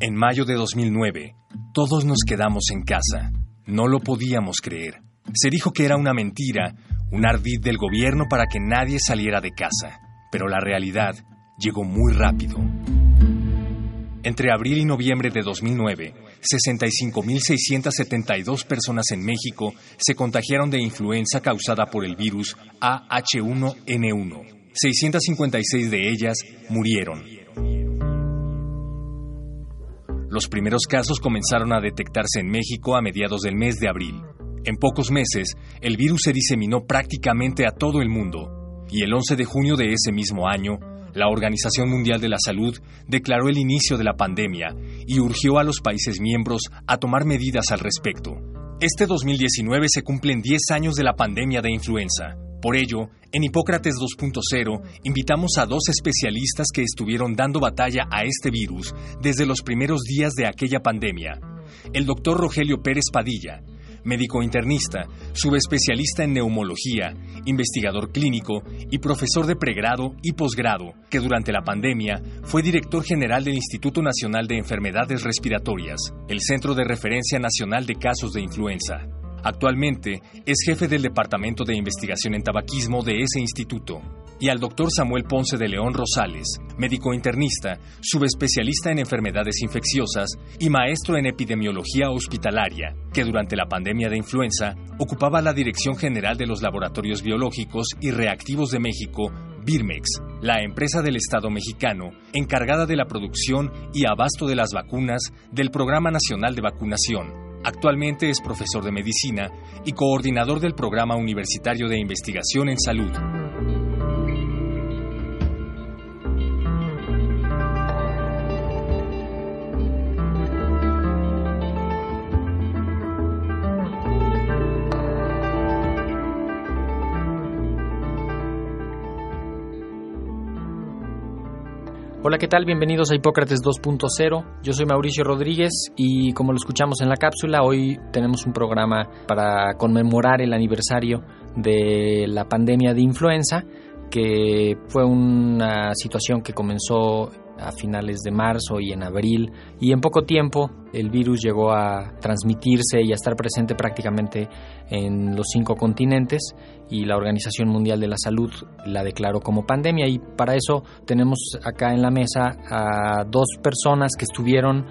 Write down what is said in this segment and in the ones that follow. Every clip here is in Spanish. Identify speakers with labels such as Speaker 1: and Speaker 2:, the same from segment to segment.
Speaker 1: En mayo de 2009, todos nos quedamos en casa. No lo podíamos creer. Se dijo que era una mentira, un ardid del gobierno para que nadie saliera de casa. Pero la realidad llegó muy rápido. Entre abril y noviembre de 2009, 65.672 personas en México se contagiaron de influenza causada por el virus AH1N1. 656 de ellas murieron. Los primeros casos comenzaron a detectarse en México a mediados del mes de abril. En pocos meses, el virus se diseminó prácticamente a todo el mundo, y el 11 de junio de ese mismo año, la Organización Mundial de la Salud declaró el inicio de la pandemia y urgió a los países miembros a tomar medidas al respecto. Este 2019 se cumplen 10 años de la pandemia de influenza. Por ello, en Hipócrates 2.0 invitamos a dos especialistas que estuvieron dando batalla a este virus desde los primeros días de aquella pandemia. El doctor Rogelio Pérez Padilla, médico internista, subespecialista en neumología, investigador clínico y profesor de pregrado y posgrado, que durante la pandemia fue director general del Instituto Nacional de Enfermedades Respiratorias, el Centro de Referencia Nacional de Casos de Influenza. Actualmente es jefe del Departamento de Investigación en Tabaquismo de ese instituto. Y al doctor Samuel Ponce de León Rosales, médico internista, subespecialista en enfermedades infecciosas y maestro en epidemiología hospitalaria, que durante la pandemia de influenza ocupaba la Dirección General de los Laboratorios Biológicos y Reactivos de México, Birmex, la empresa del Estado mexicano encargada de la producción y abasto de las vacunas del Programa Nacional de Vacunación. Actualmente es profesor de medicina y coordinador del Programa Universitario de Investigación en Salud.
Speaker 2: Hola, ¿qué tal? Bienvenidos a Hipócrates 2.0. Yo soy Mauricio Rodríguez y como lo escuchamos en la cápsula, hoy tenemos un programa para conmemorar el aniversario de la pandemia de influenza, que fue una situación que comenzó a finales de marzo y en abril y en poco tiempo el virus llegó a transmitirse y a estar presente prácticamente en los cinco continentes y la Organización Mundial de la Salud la declaró como pandemia y para eso tenemos acá en la mesa a dos personas que estuvieron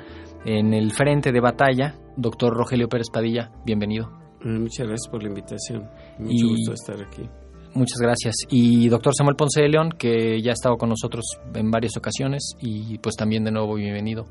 Speaker 2: en el frente de batalla. Doctor Rogelio Pérez Padilla, bienvenido.
Speaker 3: Muchas gracias por la invitación. Mucho gusto estar aquí.
Speaker 2: Muchas gracias. Y doctor Samuel Ponce de León, que ya ha estado con nosotros en varias ocasiones y pues también de nuevo bienvenido.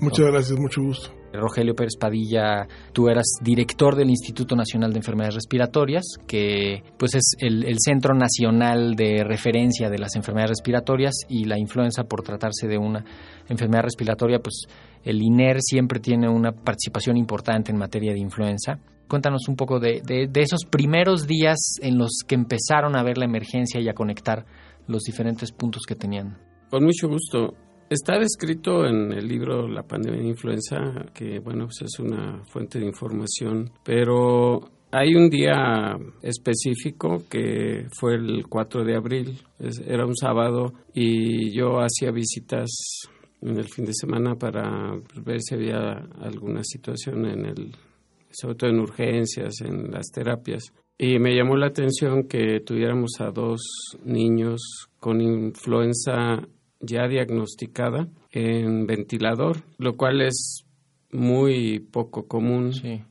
Speaker 4: Muchas gracias, mucho gusto.
Speaker 2: Rogelio Pérez Padilla, tú eras director del Instituto Nacional de Enfermedades Respiratorias, que pues es el, el, Centro Nacional de Referencia de las Enfermedades Respiratorias y la influenza por tratarse de una enfermedad respiratoria, pues el INER siempre tiene una participación importante en materia de influenza. Cuéntanos un poco de, de, esos primeros días en los que empezaron a ver la emergencia y a conectar los diferentes puntos que tenían.
Speaker 3: Con mucho gusto. Está descrito en el libro La pandemia de influenza, que bueno, pues es una fuente de información, pero hay un día específico que fue el 4 de abril, era un sábado y yo hacía visitas en el fin de semana para ver si había alguna situación en el, sobre todo en urgencias, en las terapias. Y me llamó la atención que tuviéramos a dos niños con influenza ya diagnosticada en ventilador, lo cual es muy poco común.
Speaker 2: Sí.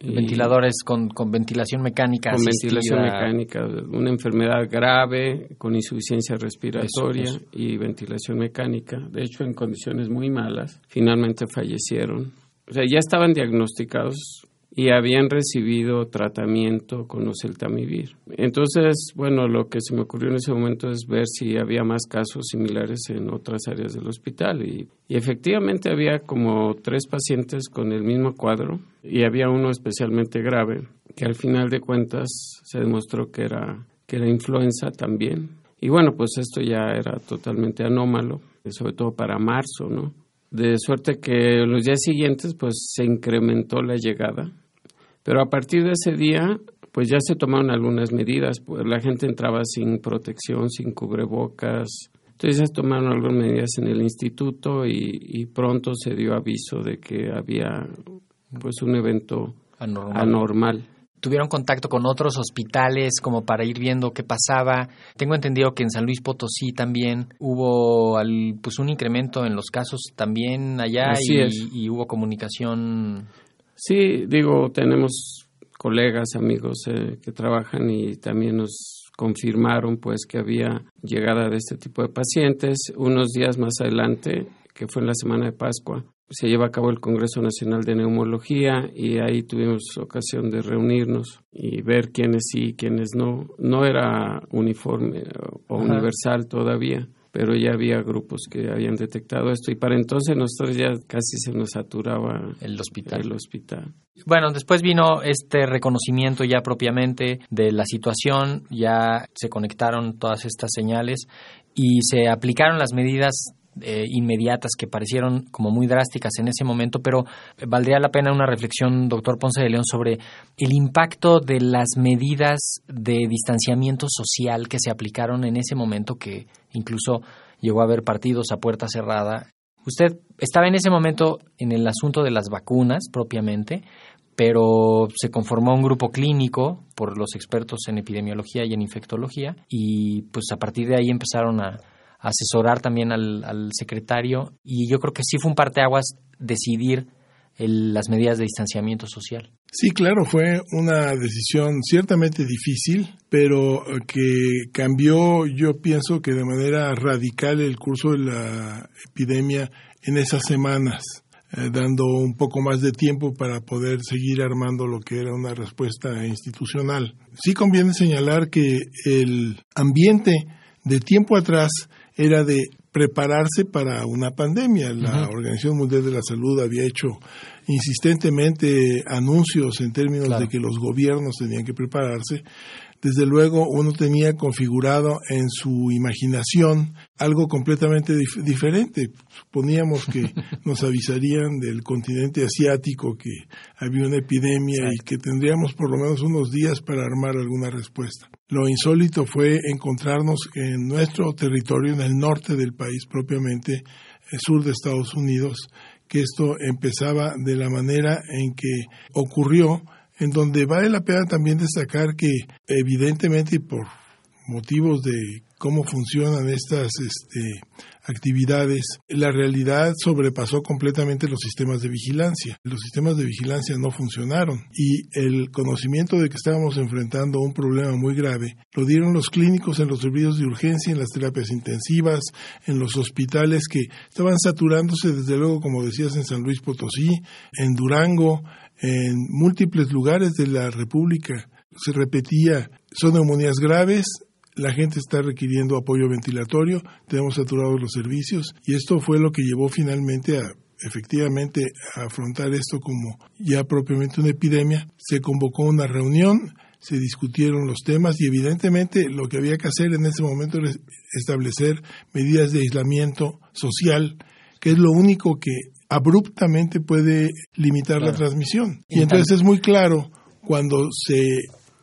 Speaker 2: Ventiladores con, con ventilación mecánica.
Speaker 3: Con
Speaker 2: asistida.
Speaker 3: ventilación mecánica, una enfermedad grave con insuficiencia respiratoria eso, eso. y ventilación mecánica. De hecho, en condiciones muy malas, finalmente fallecieron. O sea, ya estaban diagnosticados y habían recibido tratamiento con oseltamivir. Entonces, bueno, lo que se me ocurrió en ese momento es ver si había más casos similares en otras áreas del hospital y, y efectivamente había como tres pacientes con el mismo cuadro y había uno especialmente grave que al final de cuentas se demostró que era que era influenza también. Y bueno, pues esto ya era totalmente anómalo, sobre todo para marzo, ¿no? De suerte que los días siguientes pues se incrementó la llegada, pero a partir de ese día pues ya se tomaron algunas medidas, pues la gente entraba sin protección, sin cubrebocas, entonces ya se tomaron algunas medidas en el instituto y, y pronto se dio aviso de que había pues un evento
Speaker 2: Anormal.
Speaker 3: anormal.
Speaker 2: ¿Tuvieron contacto con otros hospitales como para ir viendo qué pasaba? Tengo entendido que en San Luis Potosí también hubo al- pues un incremento en los casos también allá y hubo comunicación.
Speaker 3: Sí, digo, tenemos colegas, amigos eh, que trabajan y también nos confirmaron pues que había llegada de este tipo de pacientes. Unos días más adelante, que fue en la semana de Pascua, se lleva a cabo el Congreso Nacional de Neumología y ahí tuvimos ocasión de reunirnos y ver quiénes sí y quiénes no. No era uniforme o
Speaker 2: Ajá.
Speaker 3: universal todavía, pero ya había grupos que habían detectado esto y para entonces nosotros ya casi se nos saturaba
Speaker 2: El hospital.
Speaker 3: el hospital.
Speaker 2: Bueno, después vino este reconocimiento ya propiamente de la situación, ya se conectaron todas estas señales y se aplicaron las medidas eh, inmediatas que parecieron como muy drásticas en ese momento, pero valdría la pena una reflexión, doctor Ponce de León, sobre el impacto de las medidas de distanciamiento social que se aplicaron en ese momento, que incluso llegó a haber partidos a puerta cerrada. Usted estaba en ese momento en el asunto de las vacunas propiamente, pero se conformó un grupo clínico por los expertos en epidemiología y en infectología y pues a partir de ahí empezaron a, asesorar también al, al secretario y yo creo que sí fue un parteaguas decidir las medidas de distanciamiento social.
Speaker 4: Sí, claro, fue una decisión ciertamente difícil, pero que cambió, yo pienso que de manera radical el curso de la epidemia en esas semanas, eh, dando un poco más de tiempo para poder seguir armando lo que era una respuesta institucional. Sí conviene señalar que el ambiente de tiempo atrás era de prepararse para una pandemia. La Organización Mundial de la Salud había hecho insistentemente anuncios en términos
Speaker 2: Claro.
Speaker 4: de que los gobiernos tenían que prepararse. Desde luego uno tenía configurado en su imaginación algo completamente dif- diferente. Suponíamos que nos avisarían del continente asiático que había una epidemia y que tendríamos por lo menos unos días para armar alguna respuesta. Lo insólito fue encontrarnos en nuestro territorio, en el norte del país propiamente, el sur de Estados Unidos, que esto empezaba de la manera en que ocurrió, en donde vale la pena también destacar que evidentemente por motivos de cómo funcionan estas este, actividades, la realidad sobrepasó completamente los sistemas de vigilancia. Los sistemas de vigilancia no funcionaron y el conocimiento de que estábamos enfrentando un problema muy grave lo dieron los clínicos en los servicios de urgencia, en las terapias intensivas, en los hospitales que estaban saturándose desde luego, como decías, en San Luis Potosí, en Durango, en múltiples lugares de la República. Se repetía, son neumonías graves, la gente está requiriendo apoyo ventilatorio, tenemos saturados los servicios y esto fue lo que llevó finalmente a efectivamente a afrontar esto como ya propiamente una epidemia. Se convocó una reunión, se discutieron los temas y evidentemente lo que había que hacer en ese momento era establecer medidas de aislamiento social, que es lo único que abruptamente puede limitar la transmisión. Y entonces es muy claro cuando se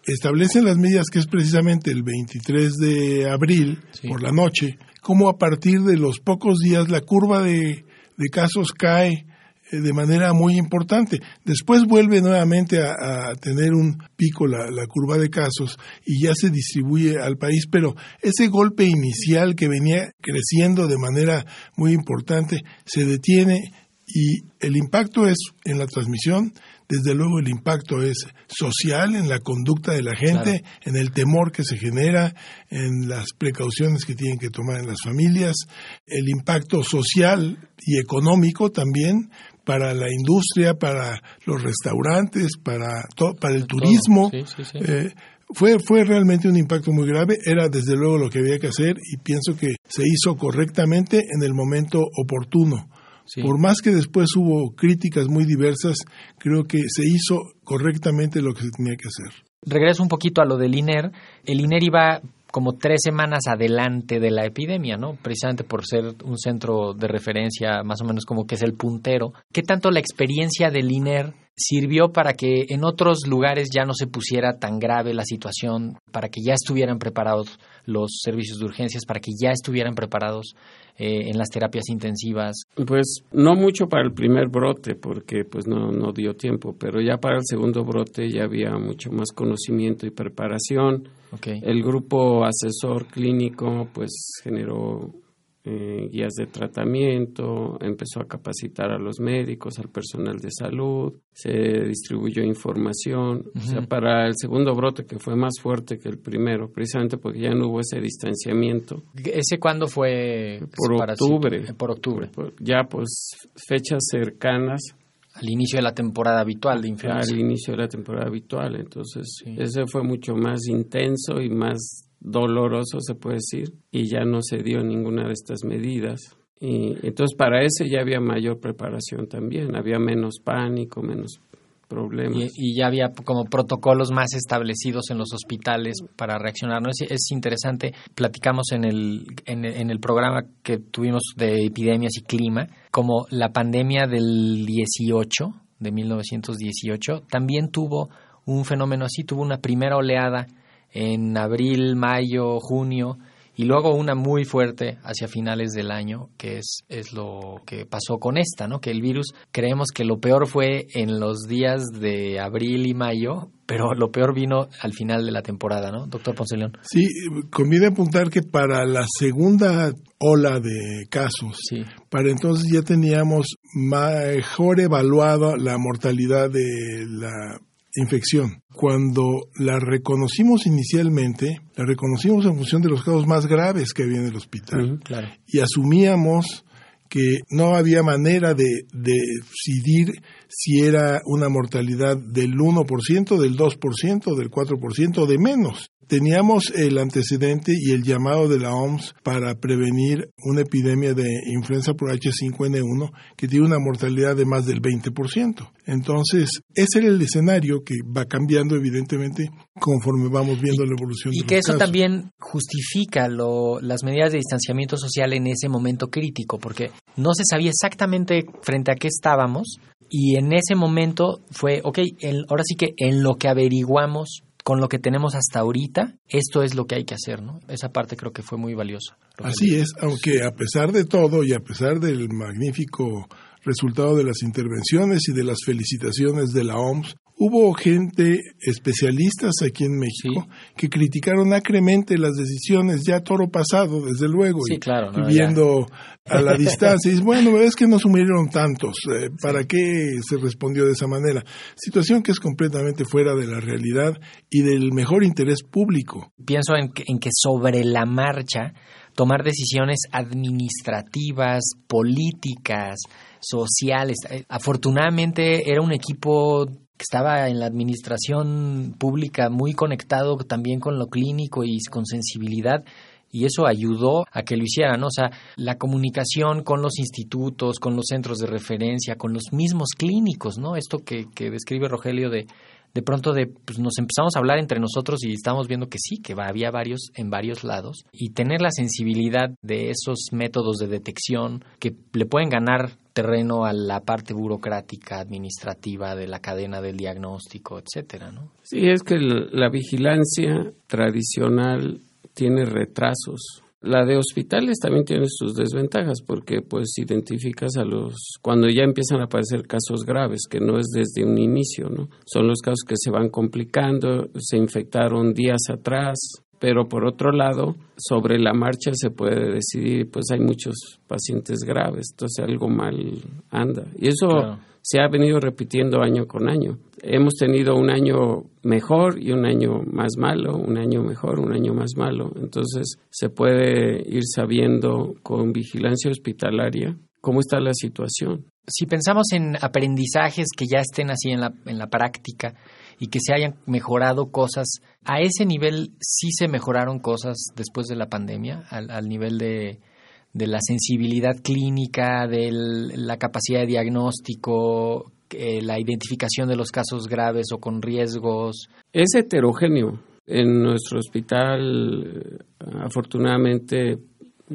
Speaker 4: establecen las medidas, que es precisamente el 23 de abril
Speaker 2: Sí.
Speaker 4: por la noche, cómo a partir de los pocos días la curva de, de casos cae eh, de manera muy importante. Después vuelve nuevamente a, a tener un pico la, la curva de casos y ya se distribuye al país, pero ese golpe inicial que venía creciendo de manera muy importante se detiene y el impacto es en la transmisión, desde luego el impacto es social en la conducta de la gente, en el temor que se genera, en las precauciones que tienen que tomar en las familias, el impacto social y económico también, para la industria, para los restaurantes, para, para el turismo. Eh, fue, fue realmente un impacto muy grave, era desde luego lo que había que hacer y pienso que se hizo correctamente en el momento oportuno. Por más que después hubo críticas muy diversas, creo que se hizo correctamente lo que se tenía que hacer.
Speaker 2: Regreso un poquito a lo del INER. El INER iba como tres semanas adelante de la epidemia, ¿no? Precisamente por ser un centro de referencia, más o menos como que es el puntero. ¿Qué tanto la experiencia del INER sirvió para que en otros lugares ya no se pusiera tan grave la situación, para que ya estuvieran preparados los servicios de urgencias, para que ya estuvieran preparados eh, en las terapias intensivas?
Speaker 3: Pues no mucho para el primer brote, porque pues no, no dio tiempo, pero ya para el segundo brote ya había mucho más conocimiento y preparación. El grupo asesor clínico pues generó eh, guías de tratamiento, empezó a capacitar a los médicos, al personal de salud, se distribuyó información. O sea, para el segundo brote, que fue más fuerte que el primero, precisamente porque ya no hubo ese distanciamiento.
Speaker 2: ¿Ese cuándo fue?
Speaker 3: Por octubre.
Speaker 2: Por octubre.
Speaker 3: Ya, pues, fechas cercanas
Speaker 2: al inicio de la temporada habitual de influenza.
Speaker 3: Al inicio de la temporada habitual, entonces ese fue mucho más intenso y más doloroso, se puede decir, y ya no se dio ninguna de estas medidas. Y entonces para ese ya había mayor preparación también, había menos pánico, menos problemas.
Speaker 2: Y, ya había como protocolos más establecidos en los hospitales para reaccionar. ¿no? Es, interesante, platicamos en el, en, en, el programa que tuvimos de epidemias y clima, como la pandemia del 18, de 1918, también tuvo un fenómeno así, tuvo una primera oleada en abril, mayo, junio, y luego una muy fuerte hacia finales del año, que es, es lo que pasó con esta, ¿no? Que el virus, creemos que lo peor fue en los días de abril y mayo, pero lo peor vino al final de la temporada, ¿no? Doctor Ponce León.
Speaker 4: Sí, conviene apuntar que para la segunda ola de casos, para entonces ya teníamos mejor evaluada la mortalidad de la infección. Cuando la reconocimos inicialmente, la reconocimos en función de los casos más graves que había en el hospital. Y asumíamos que no había manera de, de, decidir si era una mortalidad del 1%, del 2%, del 4% o de menos. Teníamos el antecedente y el llamado de la OMS para prevenir una epidemia de influenza por H5N1 que tiene una mortalidad de más del 20%. Entonces, ese era el escenario que va cambiando evidentemente conforme vamos viendo la evolución.
Speaker 2: Y que eso también justifica lo, las medidas de distanciamiento social en ese momento crítico, porque no se sabía exactamente frente a qué estábamos y en ese momento fue, ok, ahora sí que en lo que averiguamos con lo que tenemos hasta ahorita, esto es lo que hay que hacer, ¿no? Esa parte creo que fue muy valiosa.
Speaker 4: Así es, aunque a pesar de todo y a pesar del magnífico resultado de las intervenciones y de las felicitaciones de la OMS, Hubo gente, especialistas aquí en México, que criticaron acremente las decisiones, ya toro pasado, desde luego,
Speaker 2: y claro,
Speaker 4: viendo a la distancia. Y bueno, es que no sumieron tantos, eh, ¿para qué se respondió de esa manera? Situación que es completamente fuera de la realidad y del mejor interés público.
Speaker 2: Pienso en que, en que sobre la marcha tomar decisiones administrativas, políticas, sociales. Eh, afortunadamente era un equipo que estaba en la administración pública muy conectado también con lo clínico y con sensibilidad y eso ayudó a que lo hicieran, O sea, la comunicación con los institutos, con los centros de referencia, con los mismos clínicos, ¿no? Esto que, que describe Rogelio de de pronto de, pues nos empezamos a hablar entre nosotros y estamos viendo que sí, que había varios en varios lados y tener la sensibilidad de esos métodos de detección que le pueden ganar terreno a la parte burocrática, administrativa de la cadena del diagnóstico, etcétera, ¿no?
Speaker 3: Sí, es que la vigilancia tradicional tiene retrasos la de hospitales también tiene sus desventajas porque pues identificas a los cuando ya empiezan a aparecer casos graves que no es desde un inicio, ¿no? Son los casos que se van complicando, se infectaron días atrás, pero por otro lado, sobre la marcha se puede decidir, pues hay muchos pacientes graves, entonces algo mal anda. Y eso se ha venido repitiendo año con año. Hemos tenido un año mejor y un año más malo, un año mejor, un año más malo. Entonces se puede ir sabiendo con vigilancia hospitalaria cómo está la situación.
Speaker 2: Si pensamos en aprendizajes que ya estén así en la, en la práctica y que se hayan mejorado cosas, ¿a ese nivel sí se mejoraron cosas después de la pandemia? Al, nivel de, de, la sensibilidad clínica, de la capacidad de diagnóstico, eh, la identificación de los casos graves o con riesgos.
Speaker 3: Es heterogéneo. En nuestro hospital, afortunadamente,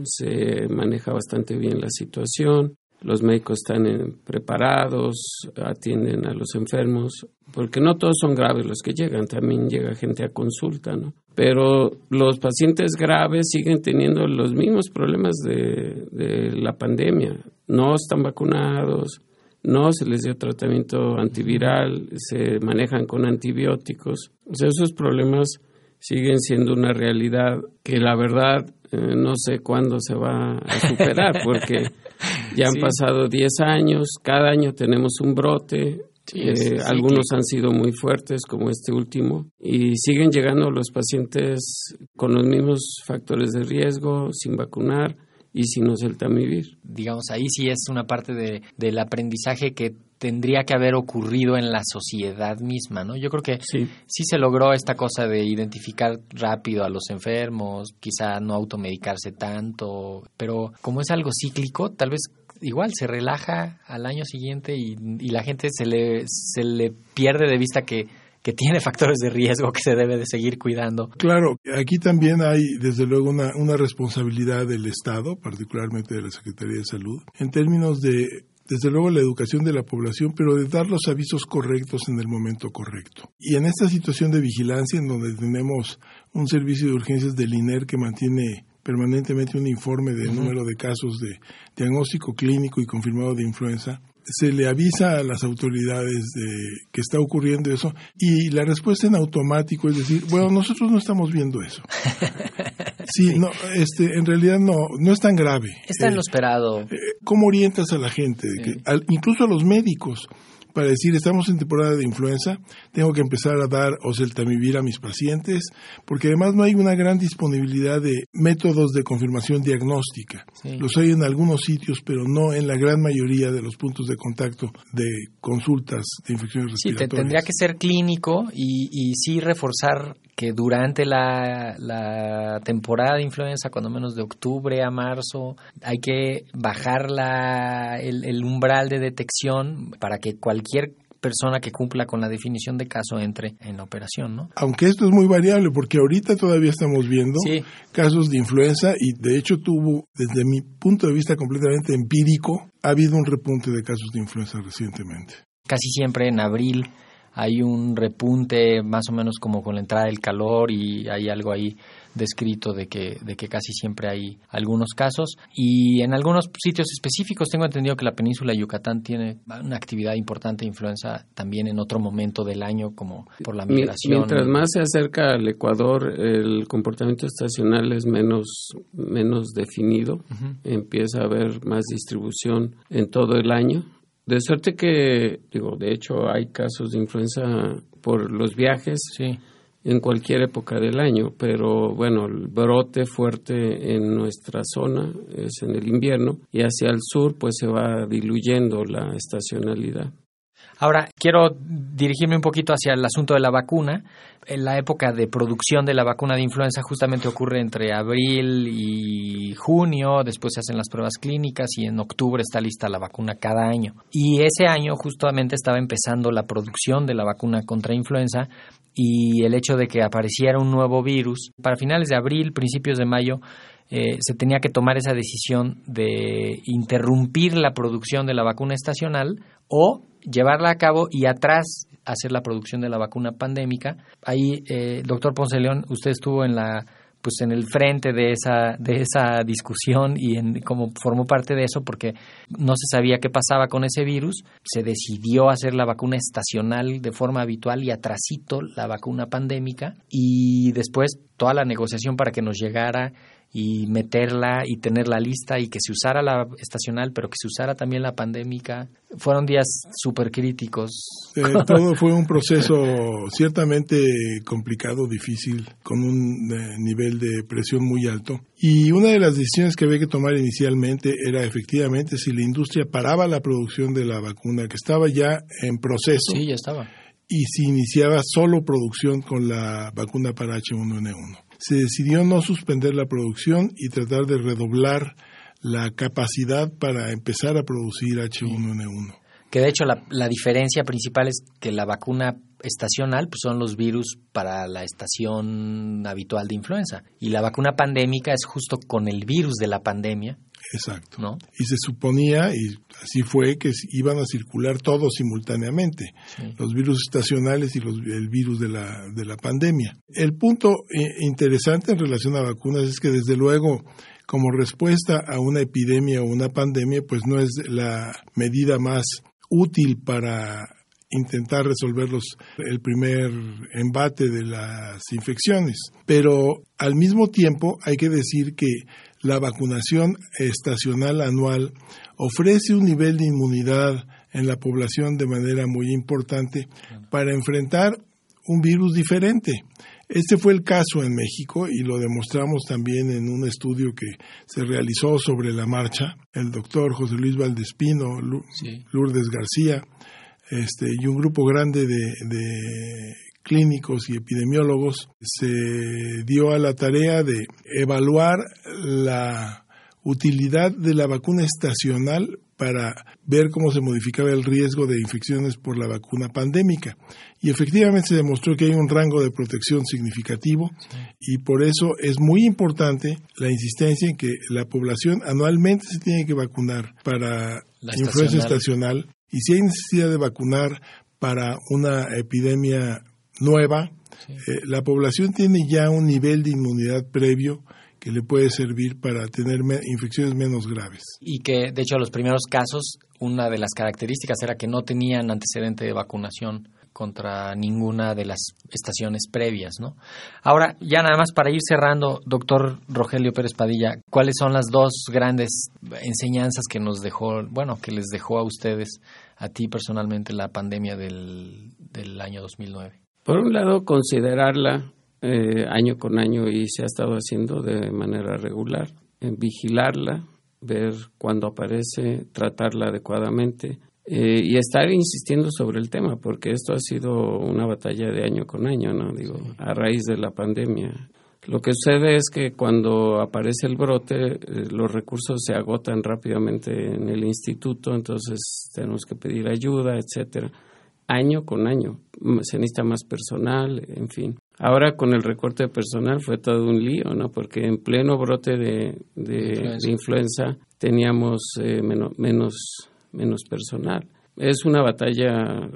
Speaker 3: se maneja bastante bien la situación. Los médicos están preparados, atienden a los enfermos, porque no todos son graves los que llegan, también llega gente a consulta, ¿no? Pero los pacientes graves siguen teniendo los mismos problemas de, de la pandemia. No están vacunados, no se les dio tratamiento antiviral, se manejan con antibióticos. O sea, esos problemas siguen siendo una realidad que la verdad eh, no sé cuándo se va a superar, porque ya han pasado 10 años, cada año tenemos un brote, eh, algunos han sido muy fuertes, como este último, y siguen llegando los pacientes con los mismos factores de riesgo, sin vacunar y sin oseltamivir.
Speaker 2: Digamos, ahí sí es una parte de, del aprendizaje que tendría que haber ocurrido en la sociedad misma, ¿no? Yo creo que sí. sí se logró esta cosa de identificar rápido a los enfermos, quizá no automedicarse tanto, pero como es algo cíclico, tal vez igual se relaja al año siguiente y, la gente se le, se le pierde de vista que que tiene factores de riesgo que se debe de seguir cuidando.
Speaker 4: Claro, aquí también hay desde luego una, una responsabilidad del Estado, particularmente de la Secretaría de Salud, en términos de desde luego la educación de la población, pero de dar los avisos correctos en el momento correcto. Y en esta situación de vigilancia, en donde tenemos un servicio de urgencias del INER que mantiene permanentemente un informe del número de casos de diagnóstico clínico y confirmado de influenza, se le avisa a las autoridades de que está ocurriendo eso y la respuesta en automático es decir, bueno, nosotros no estamos viendo eso. Sí, no, este, en realidad no, no es tan grave.
Speaker 2: Está en lo eh, esperado. Eh,
Speaker 4: ¿Cómo orientas a la gente? Que, incluso a los médicos para decir estamos en temporada de influenza, tengo que empezar a dar oseltamivir a mis pacientes, porque además no hay una gran disponibilidad de métodos de confirmación diagnóstica. Los hay en algunos sitios, pero no en la gran mayoría de los puntos de contacto de consultas de infecciones respiratorias.
Speaker 2: Sí, tendría que ser clínico y, y sí reforzar que durante la, la, temporada de influenza, cuando menos de octubre a marzo, hay que bajar la, el, el umbral de detección para que cualquier persona que cumpla con la definición de caso entre en la operación, ¿no?
Speaker 4: Aunque esto es muy variable, porque ahorita todavía estamos viendo casos de influenza y de hecho tuvo, desde mi punto de vista completamente empírico, ha habido un repunte de casos de influenza recientemente.
Speaker 2: Casi siempre en abril hay un repunte más o menos como con la entrada del calor y hay algo ahí descrito de que, de que casi siempre hay algunos casos. Y en algunos sitios específicos tengo entendido que la península de Yucatán tiene una actividad importante de influenza también en otro momento del año como por la migración.
Speaker 3: Mientras más se acerca al Ecuador el comportamiento estacional es menos, menos definido, empieza a haber más distribución en todo el año de suerte que, digo, de hecho hay casos de influenza por los viajes en cualquier época del año, pero bueno, el brote fuerte en nuestra zona es en el invierno y hacia el sur pues se va diluyendo la estacionalidad.
Speaker 2: Ahora, quiero dirigirme un poquito hacia el asunto de la vacuna. En la época de producción de la vacuna de influenza justamente ocurre entre abril y junio, después se hacen las pruebas clínicas y en octubre está lista la vacuna cada año. Y ese año justamente estaba empezando la producción de la vacuna contra influenza y el hecho de que apareciera un nuevo virus. Para finales de abril, principios de mayo, eh, se tenía que tomar esa decisión de interrumpir la producción de la vacuna estacional o llevarla a cabo y atrás hacer la producción de la vacuna pandémica. Ahí, eh, doctor Ponce León, usted estuvo en la pues en el frente de esa de esa discusión y en como formó parte de eso porque no se sabía qué pasaba con ese virus, se decidió hacer la vacuna estacional de forma habitual y atrasito la vacuna pandémica y después toda la negociación para que nos llegara y meterla y tenerla lista y que se usara la estacional, pero que se usara también la pandémica. Fueron días súper críticos.
Speaker 4: Eh, todo fue un proceso ciertamente complicado, difícil, con un eh, nivel de presión muy alto. Y una de las decisiones que había que tomar inicialmente era efectivamente si la industria paraba la producción de la vacuna, que estaba ya en proceso.
Speaker 2: Sí, ya estaba.
Speaker 4: Y si iniciaba solo producción con la vacuna para H1N1. Se decidió no suspender la producción y tratar de redoblar la capacidad para empezar a producir H1N1.
Speaker 2: Que de hecho la, la diferencia principal es que la vacuna estacional pues son los virus para la estación habitual de influenza y la vacuna pandémica es justo con el virus de la pandemia.
Speaker 4: Exacto.
Speaker 2: ¿no?
Speaker 4: Y se suponía, y así fue, que iban a circular todos simultáneamente,
Speaker 2: Sí.
Speaker 4: los virus estacionales y los, el virus de la, de la pandemia. El punto eh, interesante en relación a vacunas es que desde luego como respuesta a una epidemia o una pandemia, pues no es la medida más útil para intentar resolver los, el primer embate de las infecciones. Pero al mismo tiempo hay que decir que la vacunación estacional anual ofrece un nivel de inmunidad en la población de manera muy importante para enfrentar un virus diferente. Este fue el caso en México y lo demostramos también en un estudio que se realizó sobre la marcha. El doctor José Luis Valdespino,
Speaker 2: Sí.
Speaker 4: Lourdes García este, y un grupo grande de, de clínicos y epidemiólogos se dio a la tarea de evaluar la utilidad de la vacuna estacional para ver cómo se modificaba el riesgo de infecciones por la vacuna pandémica. Y efectivamente se demostró que hay un rango de protección significativo y por eso es muy importante la insistencia en que la población anualmente se tiene que vacunar para
Speaker 2: La
Speaker 4: influenza
Speaker 2: estacional.
Speaker 4: estacional y si hay necesidad de vacunar para una epidemia nueva, eh, la población tiene ya un nivel de inmunidad previo que le puede servir para tener me- infecciones menos graves.
Speaker 2: Y que, de hecho, los primeros casos, una de las características era que no tenían antecedente de vacunación contra ninguna de las estaciones previas, ¿no? Ahora, ya nada más para ir cerrando, doctor Rogelio Pérez Padilla, ¿cuáles son las dos grandes enseñanzas que nos dejó, bueno, que les dejó a ustedes, a ti personalmente, la pandemia del, del año 2009?
Speaker 3: Por un lado, considerarla eh, año con año y se ha estado haciendo de manera regular, en vigilarla, ver cuándo aparece, tratarla adecuadamente eh, y estar insistiendo sobre el tema, porque esto ha sido una batalla de año con año, ¿no? Digo, a raíz de la pandemia. Lo que sucede es que cuando aparece el brote, eh, los recursos se agotan rápidamente en el instituto, entonces tenemos que pedir ayuda, etcétera año con año. M- Se necesita más personal, en fin. Ahora con el recorte de personal fue todo un lío, ¿no? Porque en pleno brote de, de-
Speaker 2: Influenza.
Speaker 3: de influenza teníamos eh, meno- menos, menos personal. Es una batalla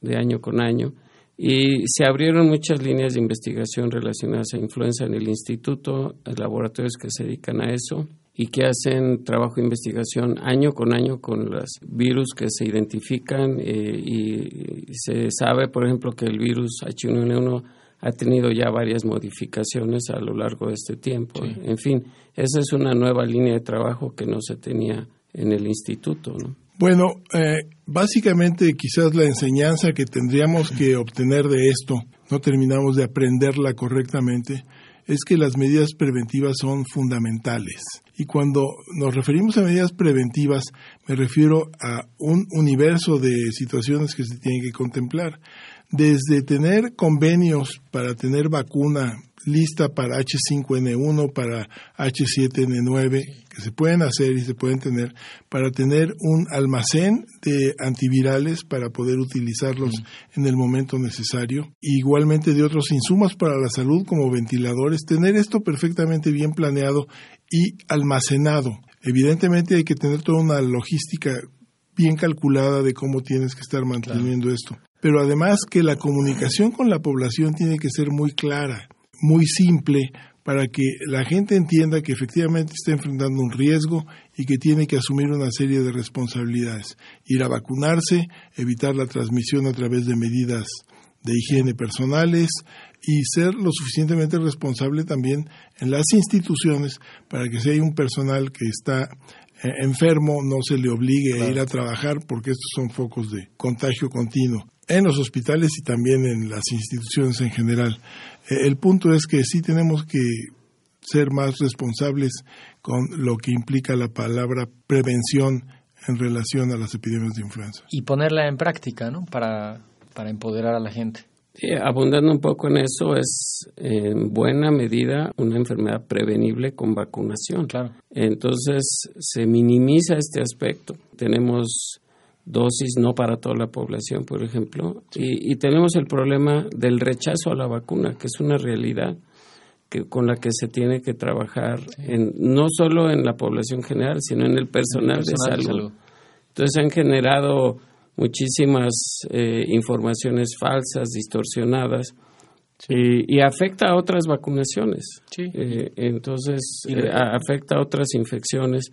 Speaker 3: de año con año y se abrieron muchas líneas de investigación relacionadas a influenza en el instituto, laboratorios que se dedican a eso y que hacen trabajo de investigación año con año con los virus que se identifican eh, y, se sabe, por ejemplo, que el virus H1N1 ha tenido ya varias modificaciones a lo largo de este tiempo.
Speaker 2: Sí.
Speaker 3: En fin, esa es una nueva línea de trabajo que no se tenía en el instituto, ¿no?
Speaker 4: Bueno, eh, básicamente quizás la enseñanza que tendríamos que obtener de esto, no terminamos de aprenderla correctamente, es que las medidas preventivas son fundamentales. Y cuando nos referimos a medidas preventivas, me refiero a un universo de situaciones que se tienen que contemplar. Desde tener convenios para tener vacuna lista para H5N1, para H7N9, que se pueden hacer y se pueden tener, para tener un almacén de antivirales para poder utilizarlos en el momento necesario. Igualmente de otros insumos para la salud como ventiladores, tener esto perfectamente bien planeado y almacenado. Evidentemente hay que tener toda una logística bien calculada de cómo tienes que estar manteniendo esto. Pero además que la comunicación con la población tiene que ser muy clara, muy simple, para que la gente entienda que efectivamente está enfrentando un riesgo y que tiene que asumir una serie de responsabilidades. Ir a vacunarse, evitar la transmisión a través de medidas de higiene personales, y ser lo suficientemente responsable también en las instituciones para que si hay un personal que está eh, enfermo no se le obligue a ir a trabajar porque estos son focos de contagio continuo en los hospitales y también en las instituciones en general. Eh, el punto es que sí tenemos que ser más responsables con lo que implica la palabra prevención en relación a las epidemias de influenza.
Speaker 2: Y ponerla en práctica, ¿no? Para, para empoderar a la gente.
Speaker 3: abundando un poco en eso, es en buena medida una enfermedad prevenible con vacunación.
Speaker 2: Claro.
Speaker 3: Entonces se minimiza este aspecto. Tenemos dosis no para toda la población, por ejemplo, y, y tenemos el problema del rechazo a la vacuna, que es una realidad que, con la que se tiene que trabajar en, no solo en la población general, sino en el personal, de, salud. Entonces han generado muchísimas eh, informaciones falsas, distorsionadas, y, afecta a otras vacunaciones. Eh, entonces, eh, afecta a otras infecciones.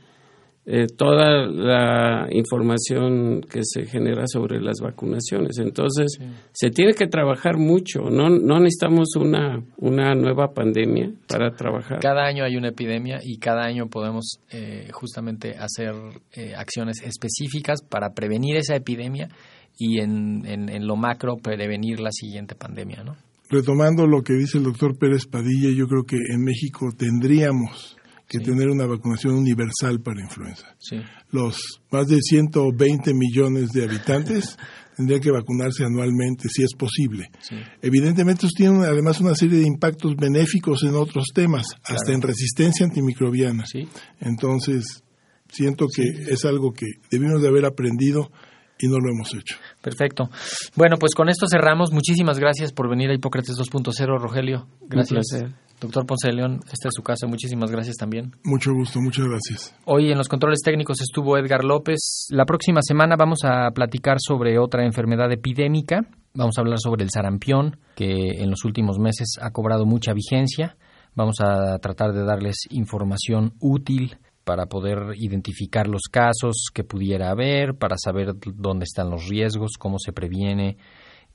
Speaker 3: Eh, toda la información que se genera sobre las vacunaciones. Entonces, se tiene que trabajar mucho. No, no necesitamos una, una nueva pandemia para trabajar.
Speaker 2: Cada año hay una epidemia y cada año podemos eh, justamente hacer eh, acciones específicas para prevenir esa epidemia y en, en, en lo macro prevenir la siguiente pandemia, ¿no?
Speaker 4: Retomando lo que dice el doctor Pérez Padilla, yo creo que en México tendríamos que tener una vacunación universal para influenza. Los más de 120 millones de habitantes tendrían que vacunarse anualmente, si es posible. Evidentemente, esto tiene además una serie de impactos benéficos en otros temas, hasta en resistencia antimicrobiana. Entonces, siento que es algo que debimos de haber aprendido y no lo hemos hecho.
Speaker 2: Perfecto. Bueno, pues con esto cerramos. Muchísimas gracias por venir a Hipócrates 2.0, Rogelio. Gracias. Doctor Ponce de León, esta es su casa. Muchísimas gracias también.
Speaker 4: Mucho gusto, muchas gracias.
Speaker 2: Hoy en los controles técnicos estuvo Edgar López. La próxima semana vamos a platicar sobre otra enfermedad epidémica. Vamos a hablar sobre el sarampión, que en los últimos meses ha cobrado mucha vigencia. Vamos a tratar de darles información útil para poder identificar los casos que pudiera haber, para saber dónde están los riesgos, cómo se previene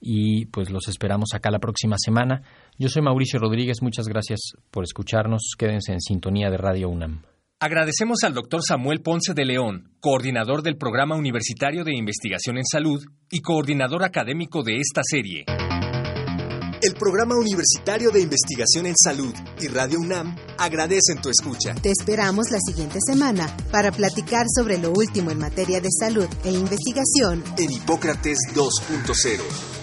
Speaker 2: y pues los esperamos acá la próxima semana. Yo soy Mauricio Rodríguez, muchas gracias por escucharnos. Quédense en sintonía de Radio UNAM.
Speaker 1: Agradecemos al doctor Samuel Ponce de León, coordinador del Programa Universitario de Investigación en Salud y coordinador académico de esta serie.
Speaker 5: El Programa Universitario de Investigación en Salud y Radio UNAM agradecen tu escucha.
Speaker 6: Te esperamos la siguiente semana para platicar sobre lo último en materia de salud e investigación
Speaker 5: en Hipócrates 2.0.